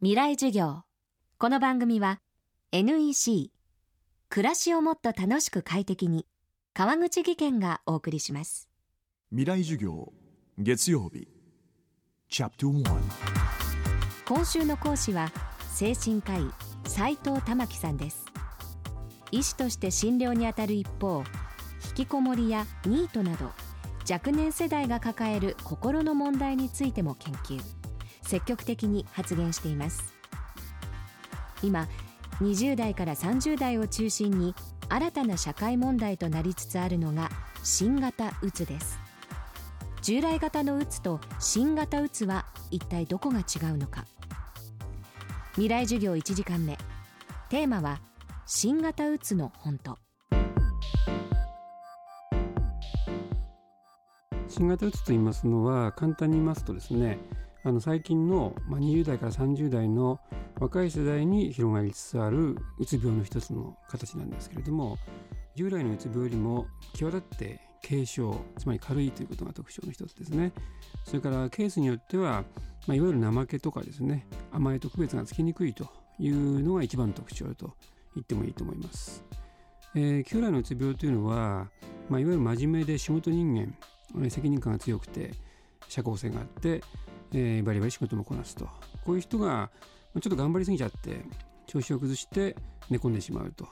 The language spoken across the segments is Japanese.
未来授業。この番組は NEC 暮らしをもっと楽しく快適に川口義賢がお送りします。未来授業月曜日。チャプト1今週の講師は精神科医斉藤玉樹さんです。医師として診療にあたる一方引きこもりやニートなど若年世代が抱える心の問題についても研究積極的に発言しています。今20代から30代を中心に新たな社会問題となりつつあるのが新型うつです。従来型のうつと新型うつは一体どこが違うのか。未来授業1時間目。テーマは新型うつの本当新型うつと言いますのは簡単に言いますとですねあの最近の、まあ、20代から30代の若い世代に広がりつつあるうつ病の一つの形なんですけれども従来のうつ病よりも際立って軽症つまり軽いということが特徴の一つですね。それからケースによっては、まあ、いわゆる怠けとかですね甘えと区別がつきにくいというのが一番特徴と言ってもいいと思います、えー、旧来のうつ病というのは、まあ、いわゆる真面目で仕事人間責任感が強くて社交性があって、えー、バリバリ仕事もこなすと。こういう人がちょっと頑張りすぎちゃって調子を崩して寝込んでしまうと。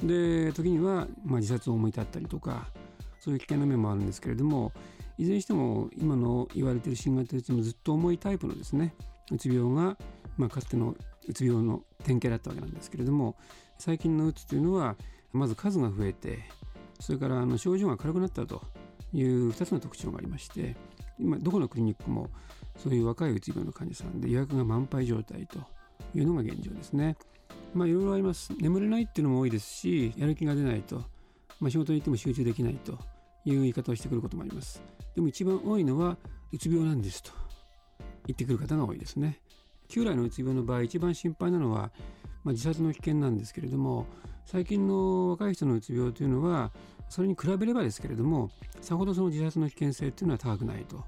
で時には、まあ、自殺を思い立ったりとかそういう危険な面もあるんですけれどもいずれにしても今の言われている新型うつもずっと重いタイプのですねうつ病が、まあ、かつてのうつ病の典型だったわけなんですけれども最近のうつというのはまず数が増えてそれからあの症状が軽くなったという2つの特徴がありまして今どこのクリニックもそういう若いうつ病の患者さんで予約が満杯状態というのが現状ですね。まあいろいろあります。眠れないっていうのも多いですし、やる気が出ないと、まあ、仕事に行っても集中できないという言い方をしてくることもあります。でも一番多いのはうつ病なんですと言ってくる方が多いですね。旧来のうつ病の場合一番心配なのは、まあ、自殺の危険なんですけれども最近の若い人のうつ病というのはそれに比べればですけれどもさほどその自殺の危険性というのは高くないと。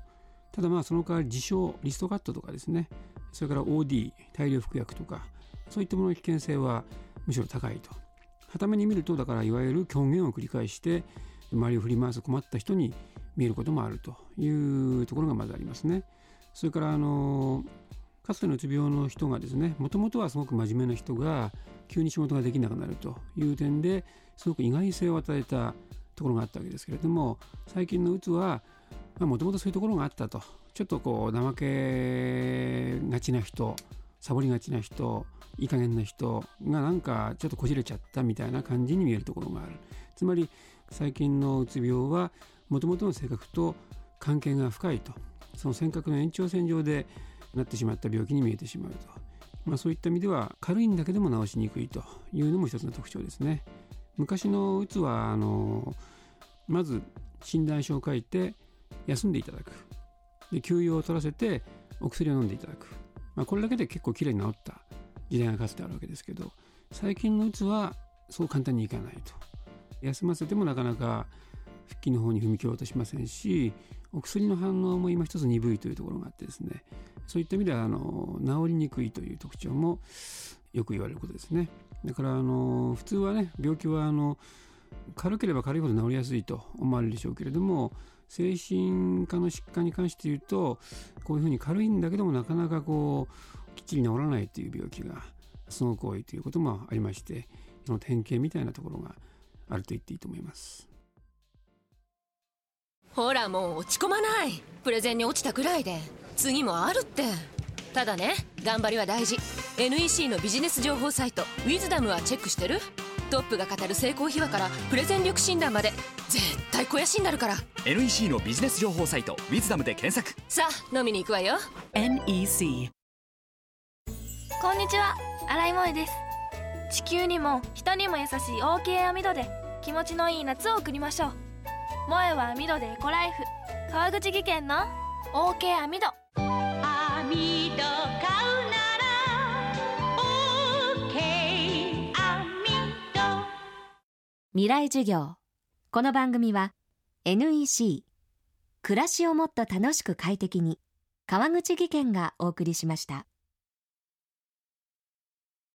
ただまあその代わり自傷リストカットとかですね。それから OD 大量服薬とかそういったものの危険性はむしろ高いと。はために見るとだからいわゆる狂言を繰り返して周りを振り回す困った人に見えることもあるというところがまずありますね。それからあのかつてのうつ病の人がですねもともとはすごく真面目な人が急に仕事ができなくなるという点ですごく意外性を与えたところがあったわけですけれども最近のうつはもともとそういうところがあったと。ちょっとこう怠けがちな人サボりがちな人いい加減な人がなんかちょっとこじれちゃったみたいな感じに見えるところがある。つまり最近のうつ病はもともとの性格と関係が深いと。その性格の延長線上でなってしまった病気に見えてしまうと、まあ、そういった意味では軽いんだけでも治しにくいというのも一つの特徴ですね。昔のうつはあのまず診断書を書いて休んでいただく。で休養を取らせてお薬を飲んでいただく、まあ、これだけで結構きれいに治った時代がかつてあるわけですけど最近のうつはそう簡単にいかないと。休ませてもなかなか復帰の方に踏み切ろうとしませんしお薬の反応も今一つ鈍いというところがあってですね。そういった意味ではあの治りにくいという特徴もよく言われることですね。だからあの普通はね病気はあの軽ければ軽いほど治りやすいと思われるでしょうけれども精神科の疾患に関して言うとこういうふうに軽いんだけどもなかなかこうきっちり治らないという病気がすごく多いということもありましてその典型みたいなところがあると言っていいと思います。ほらもう落ち込まない。プレゼンに落ちたくらいで。次もあるって。ただね頑張りは大事。NEC のビジネス情報サイト「ウィズダムはチェックしてる？トップが語る成功秘話からプレゼン力診断まで。絶対肥やしになるから。NEC のビジネス情報サイト「ウィズダムで検索。さあ飲みに行くわよ。NEC こんにちは。新井萌です。地球にも人にも優しい OK 網戸で気持ちのいい夏を送りましょう萌えは網戸でエコライフ。川口技研の OK 網戸。網戸買うなら OK 網戸。未来授業。この番組は NEC 暮らしをもっと楽しく快適に川口義賢がお送りしました